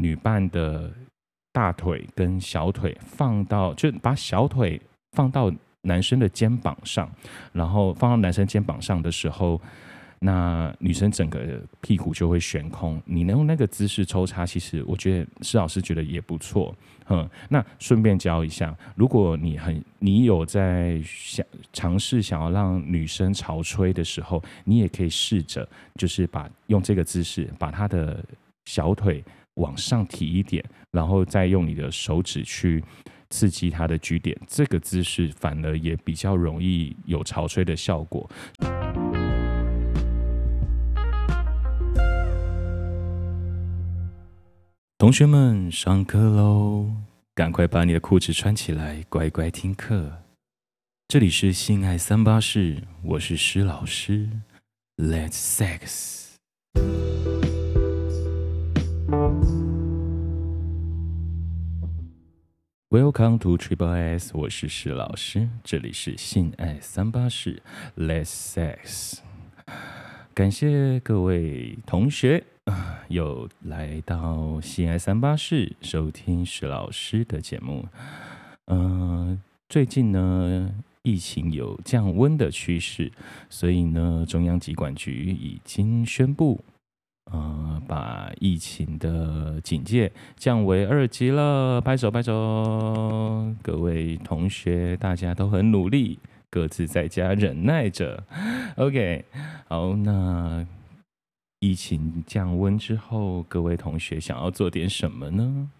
女伴的大腿跟小腿放到，就把小腿放到男生的肩膀上，然后放到男生肩膀上的时候。那女生整个屁股就会悬空，你能用那个姿势抽插，其实我觉得施老师觉得也不错，嗯。那顺便教一下，如果你很你有在想尝试想要让女生潮吹的时候，你也可以试着就是把用这个姿势把她的小腿往上提一点，然后再用你的手指去刺激它的 G 点，这个姿势反而也比较容易有潮吹的效果。同学们，上课喽！赶快把你的裤子穿起来，乖乖听课。这里是性爱三八室，我是施老师。Let's sex。Welcome to Triple S，我是石老师。这里是性爱三八室，Let's sex。感谢各位同学。又来到性爱三八室收听石老师的节目。嗯、最近呢，疫情有降温的趋势，所以呢，中央疾管局已经宣布，呃，把疫情的警戒降为二级了。拍手拍手，各位同学，大家都很努力，各自在家忍耐着。OK，好，那。疫情降温之后，各位同学想要做点什么呢？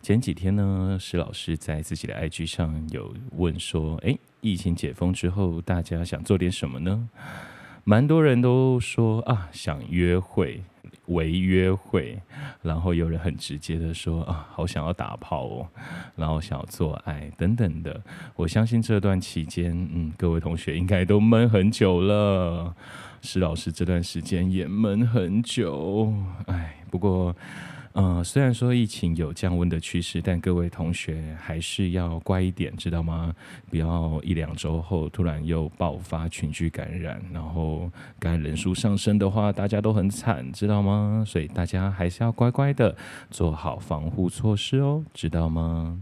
前几天呢，施老师在自己的 IG 上有问说：“诶，疫情解封之后，大家想做点什么呢？”蛮多人都说啊，想约会，微约会，然后有人很直接的说啊，好想要打炮哦，然后想要做爱等等的。我相信这段期间，嗯，各位同学应该都闷很久了。施老师这段时间也闷很久，哎，不过，呃，虽然说疫情有降温的趋势，但各位同学还是要乖一点，知道吗？不要一两周后突然又爆发群聚感染，然后感染人数上升的话，大家都很惨，知道吗？所以大家还是要乖乖的做好防护措施哦，知道吗？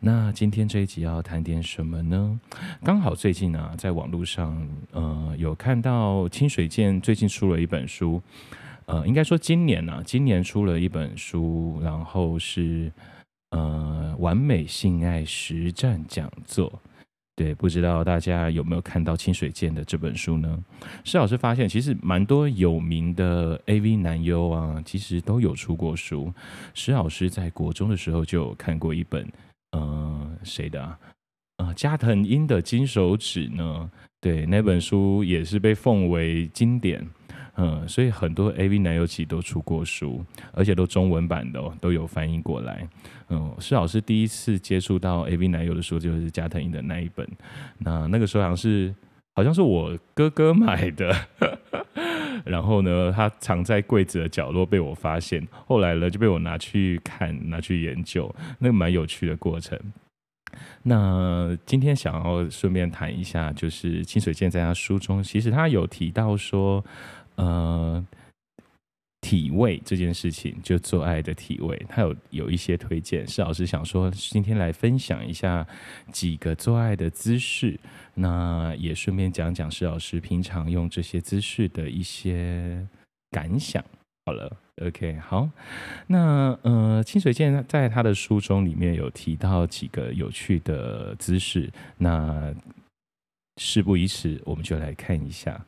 那今天这一集要谈点什么呢？刚好最近啊，在网络上，呃，有看到清水健最近出了一本书，呃，应该说今年啊，今年出了一本书，然后是呃，完美性爱实战讲座。对，不知道大家有没有看到清水健的这本书呢？施老师发现，其实蛮多有名的 AV 男优啊，其实都有出过书。施老师在国中的时候就看过一本。呃，谁的啊？呃，加藤鹰的金手指呢？对，那本书也是被奉为经典。嗯、所以很多 AV 男优其实都出过书，而且都中文版的哦，都有翻译过来。嗯、施老师第一次接触到 AV 男优的书，就是加藤鹰的那一本。那那个时候好像是，好像是我哥哥买的。然后呢，他藏在柜子的角落被我发现，后来呢就被我拿去看，拿去研究，那个蛮有趣的过程。那今天想要顺便谈一下，就是清水健在他书中，其实他有提到说，呃。体位这件事情，就做爱的体位，他有有一些推荐。施老师想说，今天来分享一下几个做爱的姿势，那也顺便讲讲施老师平常用这些姿势的一些感想。好了，OK，好，那呃，清水健在他的书中里面有提到几个有趣的姿势，那事不宜迟，我们就来看一下。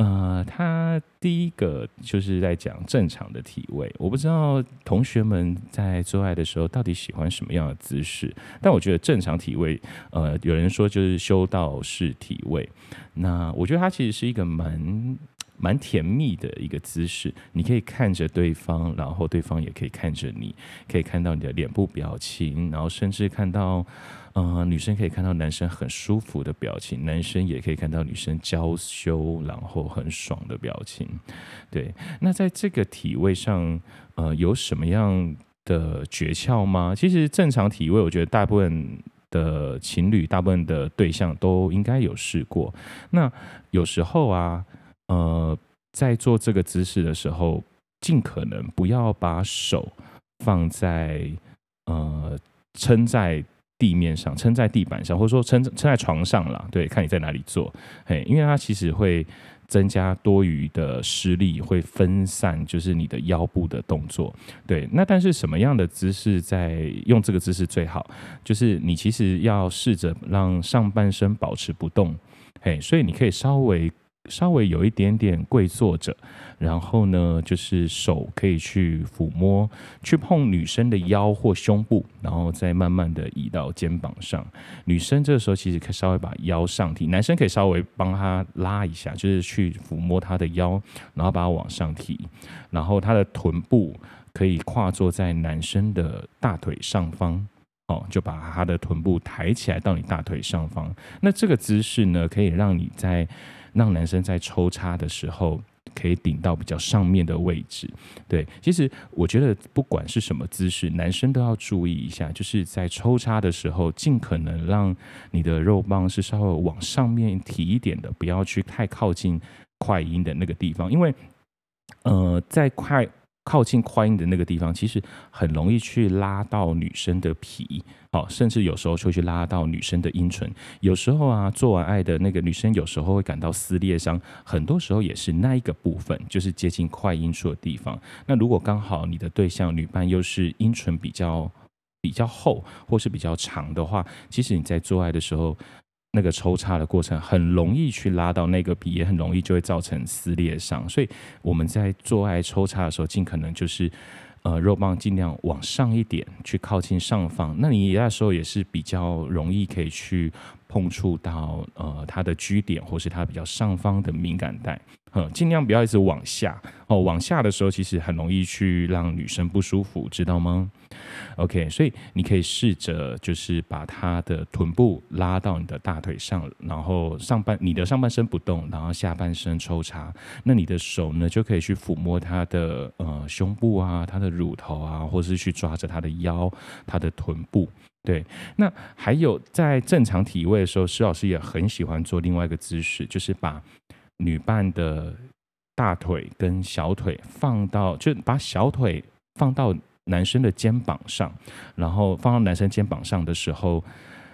呃，他第一个就是在讲正常的体位。我不知道同学们在做爱的时候到底喜欢什么样的姿势，但我觉得正常体位，呃，有人说就是修道士体位。那我觉得它其实是一个蛮蛮甜蜜的一个姿势。你可以看着对方，然后对方也可以看着你，可以看到你的脸部表情，然后甚至看到。呃，女生可以看到男生很舒服的表情，男生也可以看到女生娇羞然后很爽的表情。对，那在这个体位上，呃，有什么样的诀窍吗？其实正常体位，我觉得大部分的情侣、大部分的对象都应该有试过。那有时候啊，呃，在做这个姿势的时候，尽可能不要把手放在呃撑在地面上，撑在地板上，或者说撑撑在床上了。对，看你在哪里做，嘿，因为它其实会。增加多余的施力，会分散，就是你的腰部的动作。对，那但是什么样的姿势在用这个姿势最好？就是你其实要试着让上半身保持不动，嘿，所以你可以稍微。稍微有一点点跪坐着，然后呢，就是手可以去抚摸、去碰女生的腰或胸部，然后再慢慢的移到肩膀上。女生这个时候其实可以稍微把腰上提，男生可以稍微帮她拉一下，就是去抚摸她的腰，然后把它往上提，然后她的臀部可以跨坐在男生的大腿上方，哦，就把他的臀部抬起来到你大腿上方。那这个姿势呢，可以让你在让男生在抽插的时候可以顶到比较上面的位置，对。其实我觉得不管是什么姿势，男生都要注意一下，就是在抽插的时候，尽可能让你的肉棒是稍微往上面提一点的，不要去太靠近快音的那个地方，因为呃，在快。靠近快阴的那个地方，其实很容易去拉到女生的皮，好，甚至有时候会去拉到女生的阴唇。有时候啊，做完爱的那个女生，有时候会感到撕裂伤，很多时候也是那一个部分，就是接近快阴处的地方。那如果刚好你的对象女伴又是阴唇比较比较厚，或是比较长的话，其实你在做爱的时候。那个抽插的过程很容易去拉到那个笔，也很容易就会造成撕裂伤。所以我们在做爱抽插的时候，尽可能就是，呃，肉棒尽量往上一点，去靠近上方。那你那时候也是比较容易可以去碰触到呃它的 G 点，或是它比较上方的敏感带。嗯，尽量不要一直往下哦，往下的时候其实很容易去让女生不舒服，知道吗？OK，所以你可以试着就是把她的臀部拉到你的大腿上，然后上半你的上半身不动，然后下半身抽插，那你的手呢就可以去抚摸她的呃胸部啊，她的乳头啊，或是去抓着她的腰、她的臀部。对，那还有在正常体位的时候，施老师也很喜欢做另外一个姿势，就是把。女伴的大腿跟小腿放到，就把小腿放到男生的肩膀上，然后放到男生肩膀上的时候，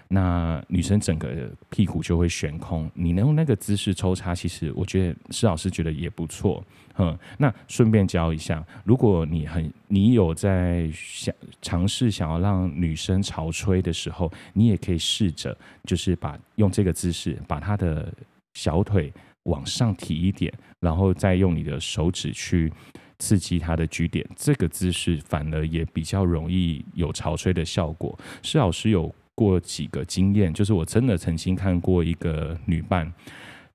那女生整个屁股就会悬空。你能用那个姿势抽插，其实我觉得施老师觉得也不错。嗯，那顺便教一下，如果你很你有在想尝试想要让女生潮吹的时候，你也可以试着就是把用这个姿势把她的小腿。往上提一点，然后再用你的手指去刺激它的 G 点，这个姿势反而也比较容易有潮吹的效果。施老师有过几个经验，就是我真的曾经看过一个女伴。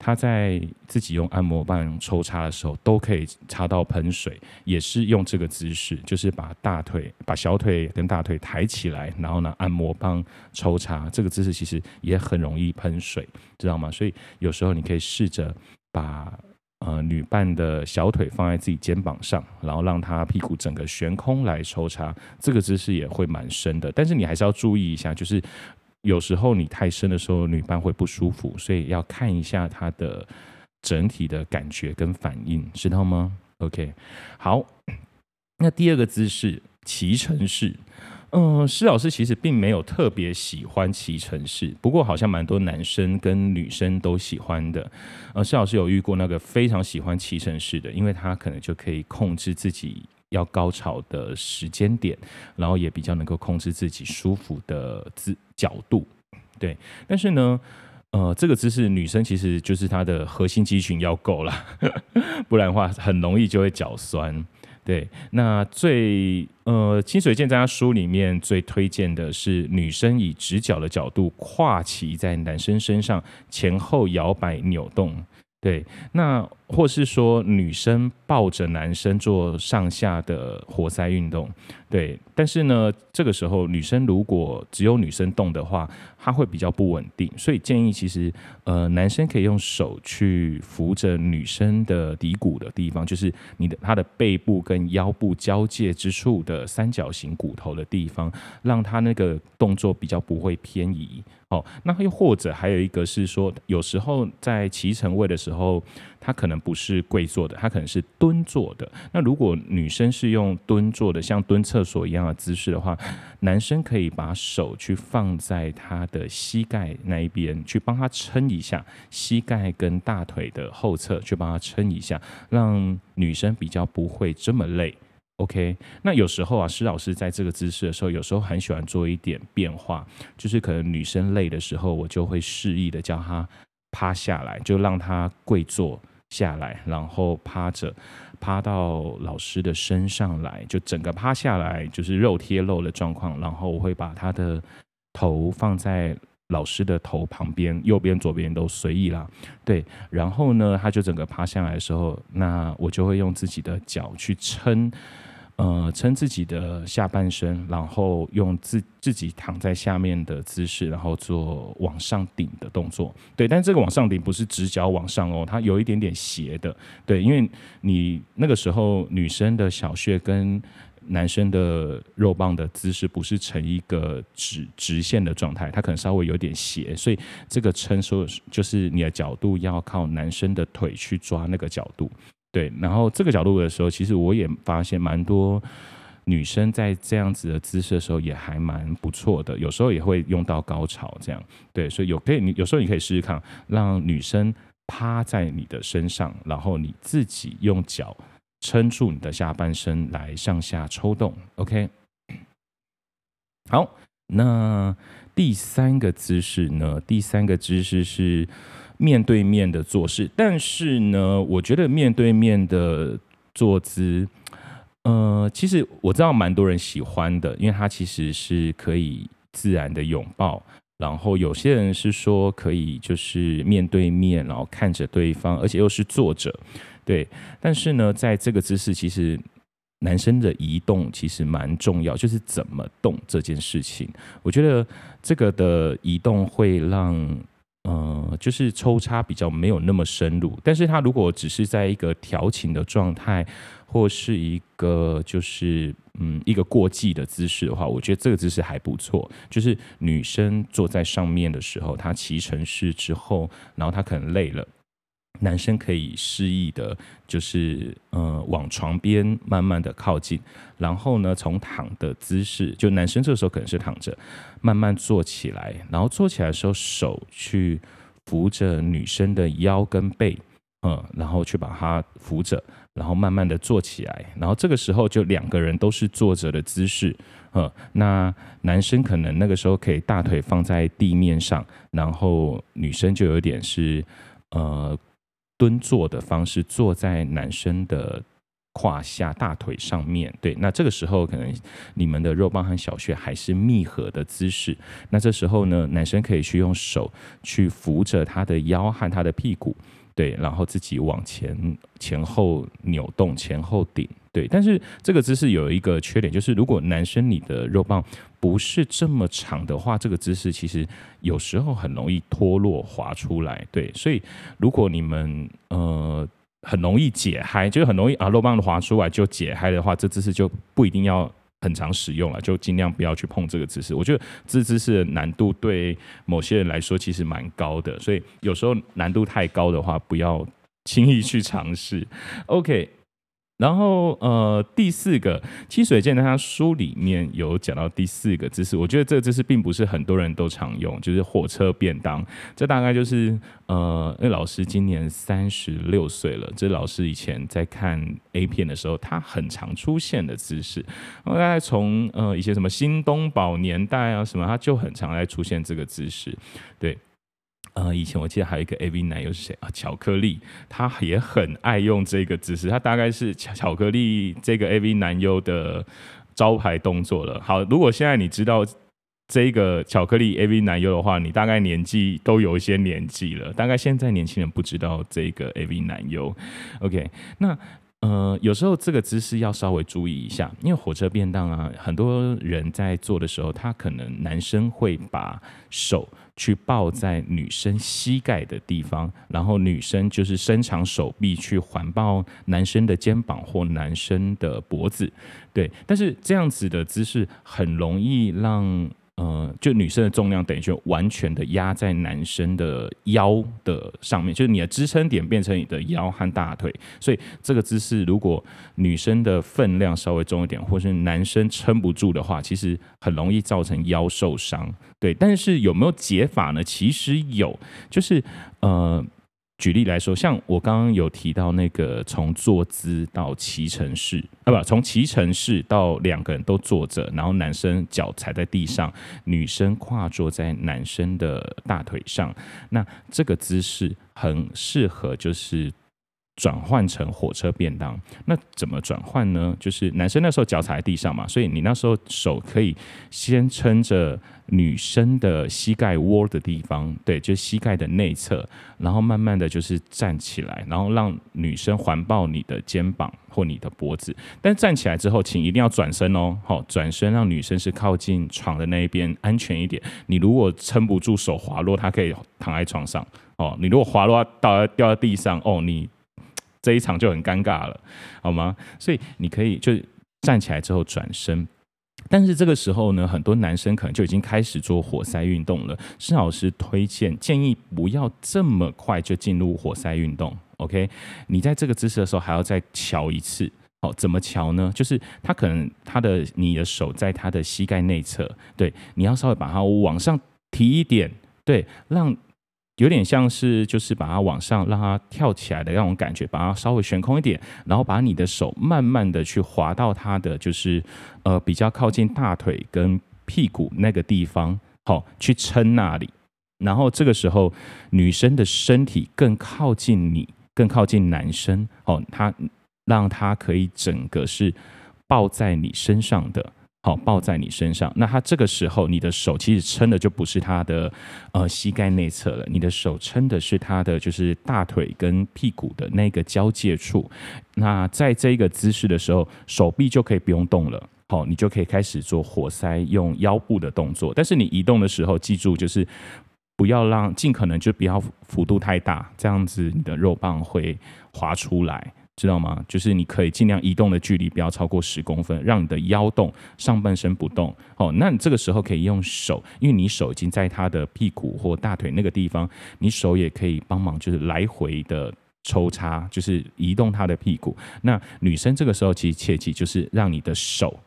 她在自己用按摩棒抽插的时候，都可以插到喷水，也是用这个姿势，就是把大腿、把小腿跟大腿抬起来，然后呢，按摩棒抽插，这个姿势其实也很容易喷水，知道吗？所以有时候你可以试着把呃女伴的小腿放在自己肩膀上，然后让她屁股整个悬空来抽插，这个姿势也会蛮深的，但是你还是要注意一下，就是。有时候你太深的时候，女伴会不舒服，所以要看一下她的整体的感觉跟反应，知道吗？OK，好，那第二个姿势骑乘式，嗯，施老师其实并没有特别喜欢骑乘式，不过好像蛮多男生跟女生都喜欢的。呃，施老师有遇过那个非常喜欢骑乘式的，因为他可能就可以控制自己。要高潮的时间点，然后也比较能够控制自己舒服的姿角度，对。但是呢，呃，这个姿势女生其实就是她的核心肌群要够了，不然的话很容易就会脚酸。对，那最呃清水健在他书里面最推荐的是女生以直角的角度跨骑在男生身上，前后摇摆扭动。对，那或是说女生抱着男生做上下的活塞运动，对，但是呢，这个时候女生如果只有女生动的话，她会比较不稳定，所以建议其实呃男生可以用手去扶着女生的骶骨的地方，就是你的她的背部跟腰部交界之处的三角形骨头的地方，让她那个动作比较不会偏移。哦，那又或者还有一个是说，有时候在骑乘位的时候，他可能不是跪坐的，他可能是蹲坐的。那如果女生是用蹲坐的，像蹲厕所一样的姿势的话，男生可以把手去放在他的膝盖那一边，去帮他撑一下膝盖跟大腿的后侧，去帮他撑一下，让女生比较不会这么累。OK，那有时候啊，施老师在这个姿势的时候，有时候很喜欢做一点变化，就是可能女生累的时候，我就会示意的叫她趴下来，就让她跪坐下来，然后趴着，趴到老师的身上来，就整个趴下来，就是肉贴肉的状况，然后我会把他的头放在老师的头旁边，右边、左边都随意啦。对，然后呢，他就整个趴下来的时候，那我就会用自己的脚去撑。呃，撑自己的下半身，然后用自自己躺在下面的姿势，然后做往上顶的动作。对，但这个往上顶不是直角往上哦，它有一点点斜的。对，因为你那个时候女生的小穴跟男生的肉棒的姿势不是成一个直直线的状态，它可能稍微有点斜，所以这个撑说就是你的角度要靠男生的腿去抓那个角度。对，然后这个角度的时候，其实我也发现蛮多女生在这样子的姿势的时候也还蛮不错的，有时候也会用到高潮这样。对，所以有可以，你有时候你可以试试看，让女生趴在你的身上，然后你自己用脚撑住你的下半身来上下抽动。OK，好，那第三个姿势呢？第三个姿势是。面对面的做事，但是呢，我觉得面对面的坐姿，呃，其实我知道蛮多人喜欢的，因为它其实是可以自然的拥抱，然后有些人是说可以就是面对面，然后看着对方，而且又是坐着，对。但是呢，在这个姿势，其实男生的移动其实蛮重要，就是怎么动这件事情，我觉得这个的移动会让。呃，就是抽插比较没有那么深入，但是他如果只是在一个调情的状态，或是一个就是嗯一个过继的姿势的话，我觉得这个姿势还不错。就是女生坐在上面的时候，她骑乘式之后，然后她可能累了。男生可以示意的，就是呃往床边慢慢的靠近，然后呢，从躺的姿势，就男生这个时候可能是躺着，慢慢坐起来，然后坐起来的时候手去扶着女生的腰跟背，嗯，然后去把它扶着，然后慢慢的坐起来，然后这个时候就两个人都是坐着的姿势，嗯，那男生可能那个时候可以大腿放在地面上，然后女生就有点是呃。蹲坐的方式，坐在男生的胯下大腿上面，对，那这个时候可能你们的肉棒和小穴还是密合的姿势，那这时候呢，男生可以去用手去扶着他的腰和他的屁股。对，然后自己往前前后扭动，前后顶，对。但是这个姿势有一个缺点，就是如果男生你的肉棒不是这么长的话，这个姿势其实有时候很容易脱落滑出来，对。所以如果你们呃很容易解嗨，就是很容易啊肉棒滑出来就解嗨的话，这姿势就不一定要。很常使用了，就尽量不要去碰这个姿势。我觉得这姿势的难度对某些人来说其实蛮高的，所以有时候难度太高的话，不要轻易去尝试。OK。然后，呃，第四个七水剑，他书里面有讲到第四个姿势，我觉得这个姿势并不是很多人都常用，就是火车便当。这大概就是，呃，那老师今年三十六岁了，这老师以前在看 A 片的时候，他很常出现的姿势。大概从呃一些什么新东宝年代啊什么，他就很常在出现这个姿势，对。呃，以前我记得还有一个 AV 男优是谁啊？巧克力，他也很爱用这个姿势，他大概是巧巧克力这个 AV 男优的招牌动作了。好，如果现在你知道这个巧克力 AV 男优的话，你大概年纪都有一些年纪了。大概现在年轻人不知道这个 AV 男优。OK，那。呃，有时候这个姿势要稍微注意一下，因为火车便当啊，很多人在做的时候，他可能男生会把手去抱在女生膝盖的地方，然后女生就是伸长手臂去环抱男生的肩膀或男生的脖子，对。但是这样子的姿势很容易让呃，就女生的重量等于就完全的压在男生的腰的上面，就是你的支撑点变成你的腰和大腿，所以这个姿势如果女生的分量稍微重一点，或是男生撑不住的话，其实很容易造成腰受伤。对，但是有没有解法呢？其实有，就是呃。举例来说，像我刚刚有提到那个从坐姿到骑乘式，啊不，从骑乘式到两个人都坐着，然后男生脚踩在地上，女生跨坐在男生的大腿上，那这个姿势很适合就是转换成火车便当。那怎么转换呢？就是男生那时候脚踩在地上嘛，所以你那时候手可以先撑着。女生的膝盖窝的地方，对，就膝盖的内侧，然后慢慢的就是站起来，然后让女生环抱你的肩膀或你的脖子。但站起来之后，请一定要转身哦，好，转身让女生是靠近床的那一边，安全一点。你如果撑不住手滑落，她可以躺在床上哦。你如果滑落到掉在地上哦，你这一场就很尴尬了，好吗？所以你可以就站起来之后转身。但是这个时候呢，很多男生可能就已经开始做活塞运动了。施老师推荐建议不要这么快就进入活塞运动。OK，你在这个姿势的时候还要再瞧一次。好，怎么瞧呢？就是他可能他的你的手在他的膝盖内侧，对，你要稍微把它往上提一点，对，让。有点像是就是把它往上让它跳起来的那种感觉，把它稍微悬空一点，然后把你的手慢慢的去滑到它的就是呃比较靠近大腿跟屁股那个地方，好，去撑那里。然后这个时候女生的身体更靠近你，更靠近男生，哦，他让他可以整个是抱在你身上的。好，抱在你身上。那他这个时候，你的手其实撑的就不是他的呃膝盖内侧了，你的手撑的是他的就是大腿跟屁股的那个交界处。那在这个姿势的时候，手臂就可以不用动了。好，你就可以开始做活塞，用腰部的动作。但是你移动的时候，记住就是不要让尽可能就不要幅度太大，这样子你的肉棒会滑出来。知道吗？就是你可以尽量移动的距离不要超过十公分，让你的腰动，上半身不动。哦，那你这个时候可以用手，因为你手已经在他的屁股或大腿那个地方，你手也可以帮忙，就是来回的抽插，就是移动他的屁股。那女生这个时候其实切记，就是让你的手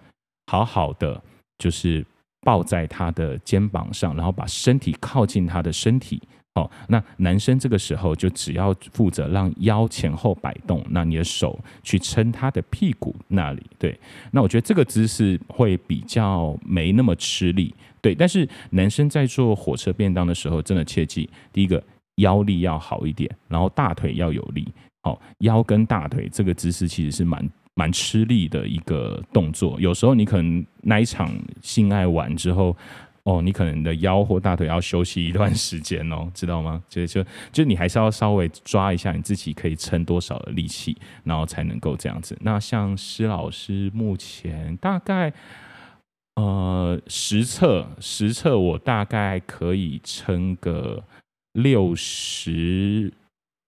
好好的，就是抱在他的肩膀上，然后把身体靠近他的身体。哦，那男生这个时候就只要负责让腰前后摆动，那你的手去撑他的屁股那里，对。那我觉得这个姿势会比较没那么吃力，对。但是男生在做火车便当的时候，真的切记，第一个腰力要好一点，然后大腿要有力。哦，腰跟大腿这个姿势其实是蛮蛮吃力的一个动作，有时候你可能那一场性爱完之后。哦，你可能的腰或大腿要休息一段时间哦，知道吗？就就就你还是要稍微抓一下你自己可以撑多少的力气，然后才能够这样子。那像施老师目前大概呃实测实测，我大概可以撑个六十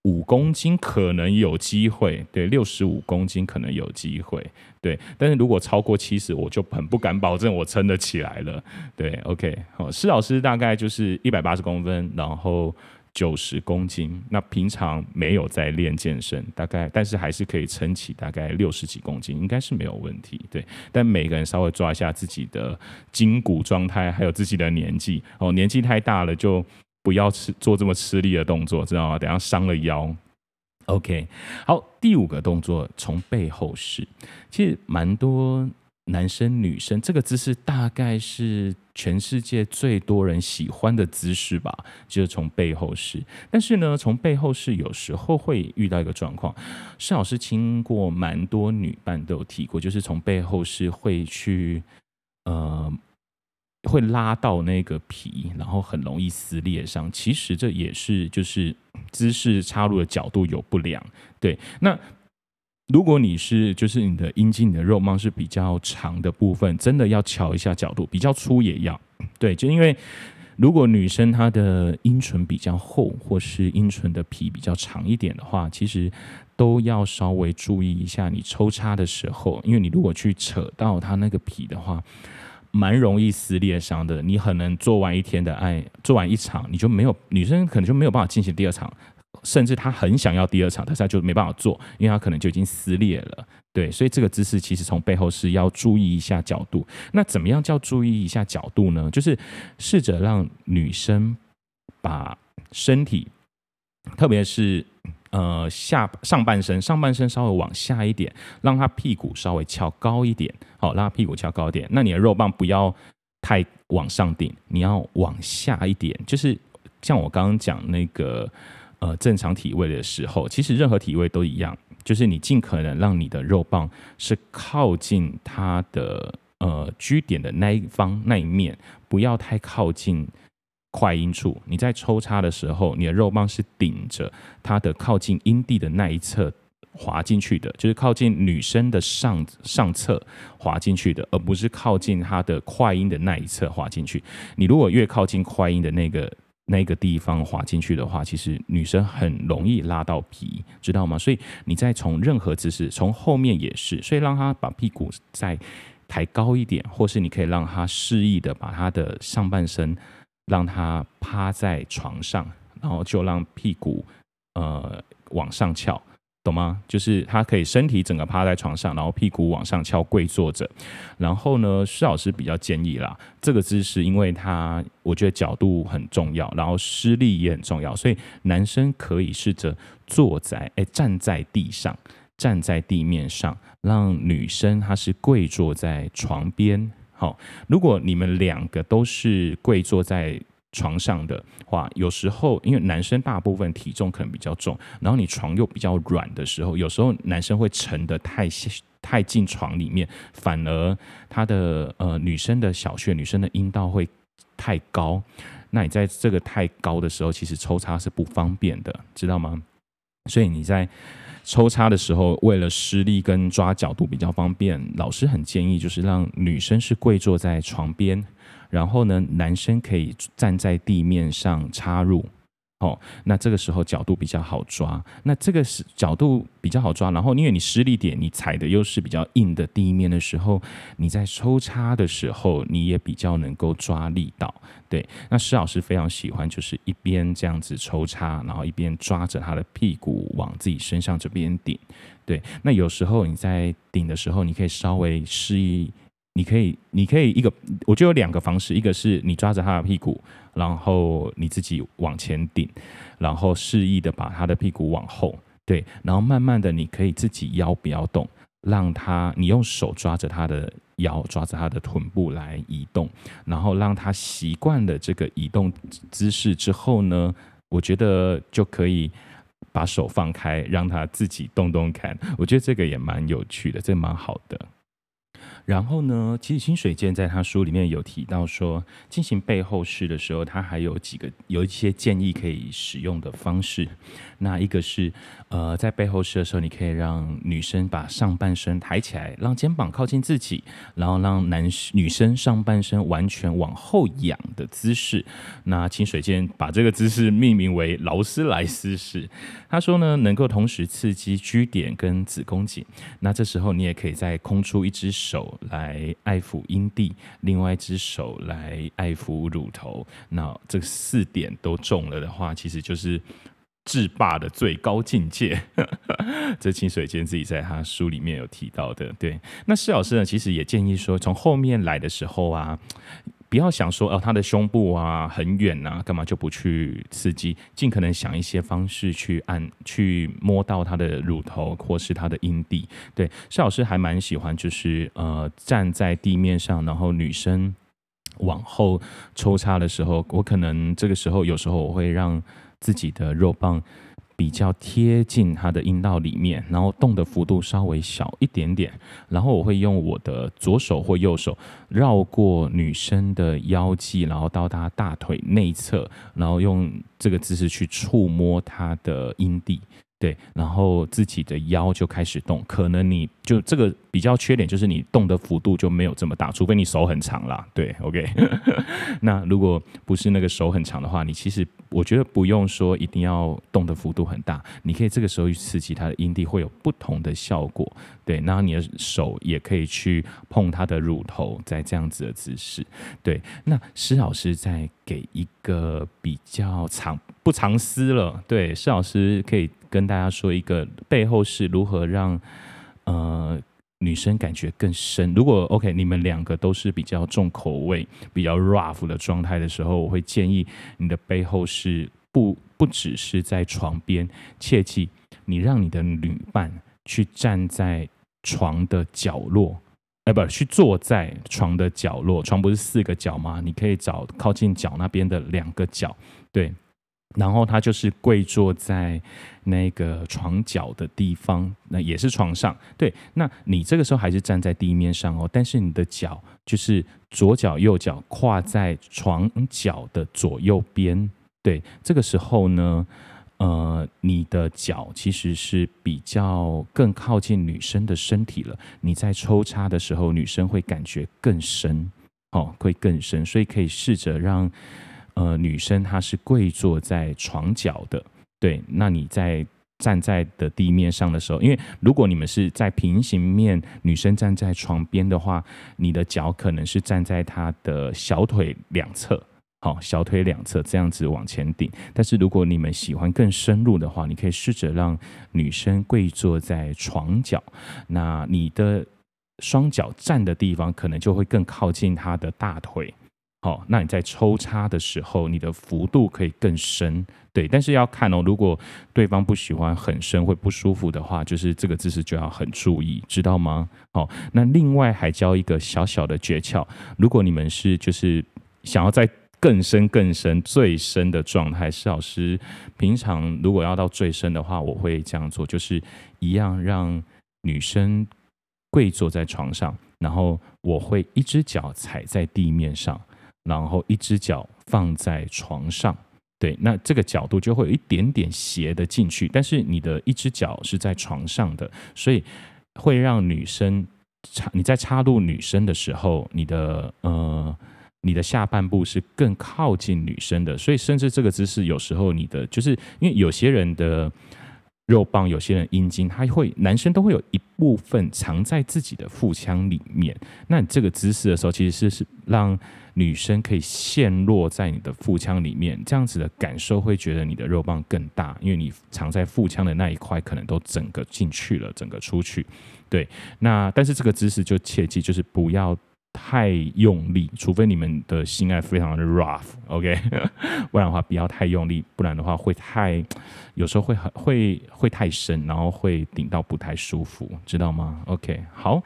五公斤，可能有机会。对，六十五公斤可能有机会。对，但是如果超过七十，我就很不敢保证我撑得起来了。对，OK，好，施老师大概就是一百八十公分，然后九十公斤。那平常没有在练健身，大概但是还是可以撑起大概六十几公斤，应该是没有问题。对，但每个人稍微抓一下自己的筋骨状态，还有自己的年纪哦，年纪太大了就不要吃做这么吃力的动作，知道吗？等下伤了腰。OK，好，第五个动作从背后式，其实蛮多男生女生这个姿势大概是全世界最多人喜欢的姿势吧，就是从背后式。但是呢，从背后式有时候会遇到一个状况，施老师听过蛮多女伴都有提过，就是从背后式会去呃。会拉到那个皮，然后很容易撕裂伤。其实这也是就是姿势插入的角度有不良。对，那如果你是就是你的阴茎、你的肉棒是比较长的部分，真的要瞧一下角度，比较粗也要。对，就因为如果女生她的阴唇比较厚，或是阴唇的皮比较长一点的话，其实都要稍微注意一下你抽插的时候，因为你如果去扯到她那个皮的话。蛮容易撕裂伤的。你可能做完一天的爱，做完一场，你就没有女生可能就没有办法进行第二场，甚至她很想要第二场，但是她就没办法做，因为她可能就已经撕裂了。对，所以这个姿势其实从背后是要注意一下角度。那怎么样叫注意一下角度呢？就是试着让女生把身体，特别是呃下上半身，上半身稍微往下一点，让他屁股稍微翘高一点。好，让她屁股翘高一点。那你的肉棒不要太往上顶，你要往下一点。就是像我刚刚讲那个呃正常体位的时候，其实任何体位都一样。就是你尽可能让你的肉棒是靠近它的呃居点的那一方那一面，不要太靠近会阴处。你在抽插的时候，你的肉棒是顶着它的靠近阴蒂的那一侧滑进去的，就是靠近女生的上上侧滑进去的，而不是靠近它的快阴的那一侧滑进去。你如果越靠近快阴的那个。那个地方滑进去的话，其实女生很容易拉到皮，知道吗？所以你再从任何姿势，从后面也是，所以让她把屁股再抬高一点，或是你可以让她示意的把她的上半身让他趴在床上，然后就让屁股呃往上翘。懂吗？就是他可以身体整个趴在床上，然后屁股往上翘，跪坐着。然后呢，施老师比较建议啦，这个姿势，因为他我觉得角度很重要，然后施力也很重要，所以男生可以试着坐在，哎，站在地上，站在地面上，让女生她是跪坐在床边。好，如果你们两个都是跪坐在。床上的话，有时候因为男生大部分体重可能比较重，然后你床又比较软的时候，有时候男生会沉得太太进床里面，反而他的呃女生的小穴、女生的阴道会太高。那你在这个太高的时候，其实抽插是不方便的，知道吗？所以你在抽插的时候，为了施力跟抓角度比较方便，老师很建议就是让女生是跪坐在床边。然后呢，男生可以站在地面上插入，哦，那这个时候角度比较好抓。那这个是角度比较好抓，然后因为你施力点，你踩的又是比较硬的地面的时候，你在抽插的时候，你也比较能够抓力道。对，那施老师非常喜欢，就是一边这样子抽插，然后一边抓着他的屁股往自己身上这边顶。对，那有时候你在顶的时候，你可以稍微示意。你可以，你可以一个，我觉得有两个方式，一个是你抓着他的屁股，然后你自己往前顶，然后示意的把他的屁股往后，对，然后慢慢的你可以自己腰不要动，让他你用手抓着他的腰，抓着他的臀部来移动，然后让他习惯了这个移动姿势之后呢，我觉得就可以把手放开，让他自己动动看，我觉得这个也蛮有趣的，这蛮好的。然后呢，其实清水健在他书里面有提到说，进行背后事的时候，他还有几个有一些建议可以使用的方式。那一个是，呃，在背后式的时候，你可以让女生把上半身抬起来，让肩膀靠近自己，然后让男女生上半身完全往后仰的姿势。那清水健把这个姿势命名为劳斯莱斯式。他说呢，能够同时刺激 G 点跟子宫颈。那这时候你也可以再空出一只手。来爱抚阴蒂，另外一只手来爱抚乳头。那这四点都中了的话，其实就是制霸的最高境界。这清水间自己在他书里面有提到的。对，那施老师呢，其实也建议说，从后面来的时候啊。不要想说哦，他的胸部啊很远啊，干嘛就不去刺激？尽可能想一些方式去按、去摸到他的乳头或是他的阴蒂。对，施老师还蛮喜欢，就是呃站在地面上，然后女生往后抽插的时候，我可能这个时候有时候我会让自己的肉棒。比较贴近他的阴道里面，然后动的幅度稍微小一点点，然后我会用我的左手或右手绕过女生的腰际，然后到她大腿内侧，然后用这个姿势去触摸她的阴蒂。对，然后自己的腰就开始动，可能你就这个比较缺点就是你动的幅度就没有这么大，除非你手很长啦。对，OK。那如果不是那个手很长的话，你其实我觉得不用说一定要动的幅度很大，你可以这个时候去刺激它的阴蒂，会有不同的效果。对，然后你的手也可以去碰它的乳头，在这样子的姿势。对，那施老师在给一个比较长不藏私了，对，施老师可以。跟大家说一个背后是如何让呃女生感觉更深。如果 OK，你们两个都是比较重口味、比较 rough 的状态的时候，我会建议你的背后是不不只是在床边，切记你让你的女伴去站在床的角落，哎，不，去坐在床的角落。床不是四个角吗？你可以找靠近脚那边的两个角，对。然后他就是跪坐在那个床脚的地方，那也是床上。对，那你这个时候还是站在地面上哦，但是你的脚就是左脚右脚跨在床脚的左右边。对，这个时候呢，呃，你的脚其实是比较更靠近女生的身体了。你在抽插的时候，女生会感觉更深，哦，会更深，所以可以试着让。呃，女生她是跪坐在床脚的，对。那你在站在的地面上的时候，因为如果你们是在平行面，女生站在床边的话，你的脚可能是站在她的小腿两侧，好，小腿两侧这样子往前顶。但是如果你们喜欢更深入的话，你可以试着让女生跪坐在床角，那你的双脚站的地方可能就会更靠近她的大腿。好，那你在抽插的时候，你的幅度可以更深，对，但是要看哦，如果对方不喜欢很深会不舒服的话，就是这个姿势就要很注意，知道吗？好，那另外还教一个小小的诀窍，如果你们是就是想要在更深更深最深的状态，施老师平常如果要到最深的话，我会这样做，就是一样让女生跪坐在床上，然后我会一只脚踩在地面上。然后一只脚放在床上，对，那这个角度就会有一点点斜的进去，但是你的一只脚是在床上的，所以会让女生插你在插入女生的时候，你的呃你的下半部是更靠近女生的，所以甚至这个姿势有时候你的就是因为有些人的。肉棒，有些人阴茎，他会男生都会有一部分藏在自己的腹腔里面。那你这个姿势的时候，其实是是让女生可以陷落在你的腹腔里面，这样子的感受会觉得你的肉棒更大，因为你藏在腹腔的那一块可能都整个进去了，整个出去。对，那但是这个姿势就切记就是不要。太用力，除非你们的性爱非常的 rough，OK，不然的话不要太用力，不然的话会太，有时候会很会会太深，然后会顶到不太舒服，知道吗？OK，好，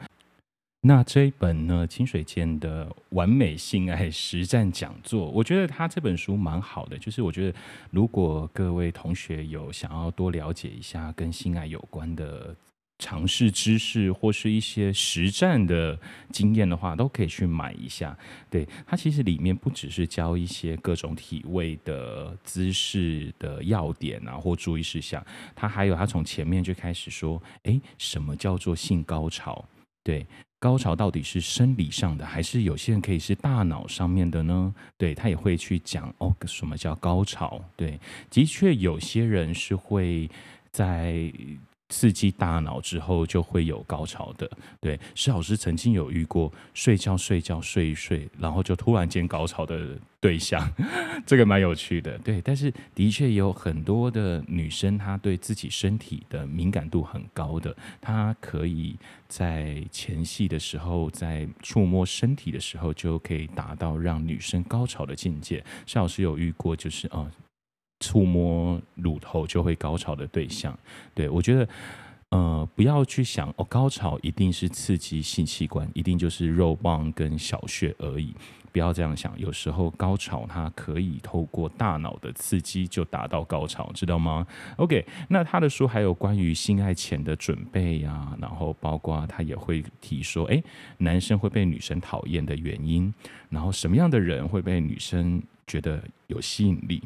那这一本呢，清水健的完美性爱实战讲座，我觉得他这本书蛮好的，就是我觉得如果各位同学有想要多了解一下跟性爱有关的。尝试知识或是一些实战的经验的话，都可以去买一下。对，它其实里面不只是教一些各种体位的姿势的要点啊，或注意事项，它还有它从前面就开始说，诶，什么叫做性高潮？对，高潮到底是生理上的，还是有些人可以是大脑上面的呢？对，他也会去讲哦，什么叫高潮？对，的确有些人是会在。刺激大脑之后就会有高潮的，对，施老师曾经有遇过睡觉睡觉睡一睡，然后就突然间高潮的对象，这个蛮有趣的，对。但是的确有很多的女生，她对自己身体的敏感度很高的，她可以在前戏的时候，在触摸身体的时候，就可以达到让女生高潮的境界。施老师有遇过，就是啊。触摸乳头就会高潮的对象，对，我觉得，呃，不要去想哦，高潮一定是刺激性器官，一定就是肉棒跟小穴而已，不要这样想。有时候高潮它可以透过大脑的刺激就达到高潮，知道吗？OK，那他的书还有关于性爱前的准备呀、然后包括他也会提说，诶，男生会被女生讨厌的原因，然后什么样的人会被女生觉得有吸引力。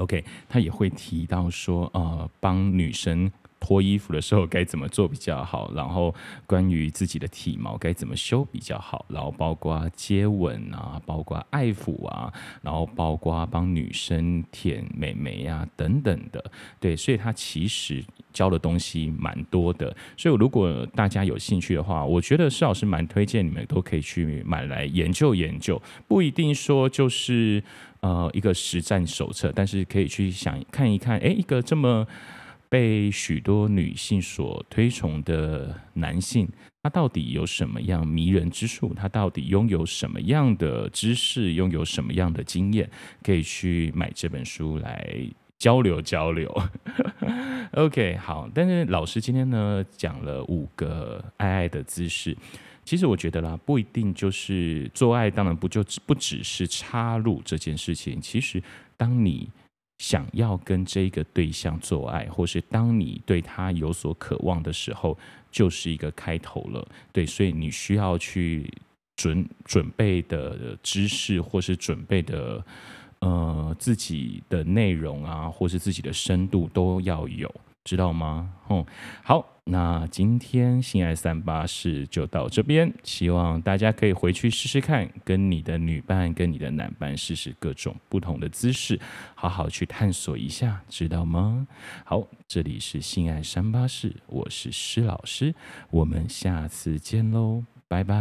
OK，他也会提到说，呃，帮女生。脱衣服的时候该怎么做比较好？然后关于自己的体毛该怎么修比较好？然后包括接吻啊，包括爱抚啊，然后包括帮女生舔美眉啊等等的。对，所以他其实教的东西蛮多的。所以如果大家有兴趣的话，我觉得施老师蛮推荐你们都可以去买来研究研究，不一定说就是呃一个实战手册，但是可以去想看一看，诶，一个这么。被许多女性所推崇的男性，他到底有什么样迷人之处？他到底拥有什么样的知识？拥有什么样的经验？可以去买这本书来交流交流。OK，好。但是老师今天呢，讲了五个爱爱的姿势。其实我觉得啦，不一定就是做爱，当然不就不只是插入这件事情。其实当你想要跟这个对象做爱，或是当你对他有所渴望的时候，就是一个开头了。对，所以你需要去准准备的知识，或是准备的呃自己的内容啊或是自己的深度都要有知道吗？哼好那今天性爱三八式就到这边希望大家可以回去试试看跟你的女伴跟你的男伴试试各种不同的姿势好好去探索一下知道吗？好这里是性爱三八式我是施老师我们下次见喽拜拜。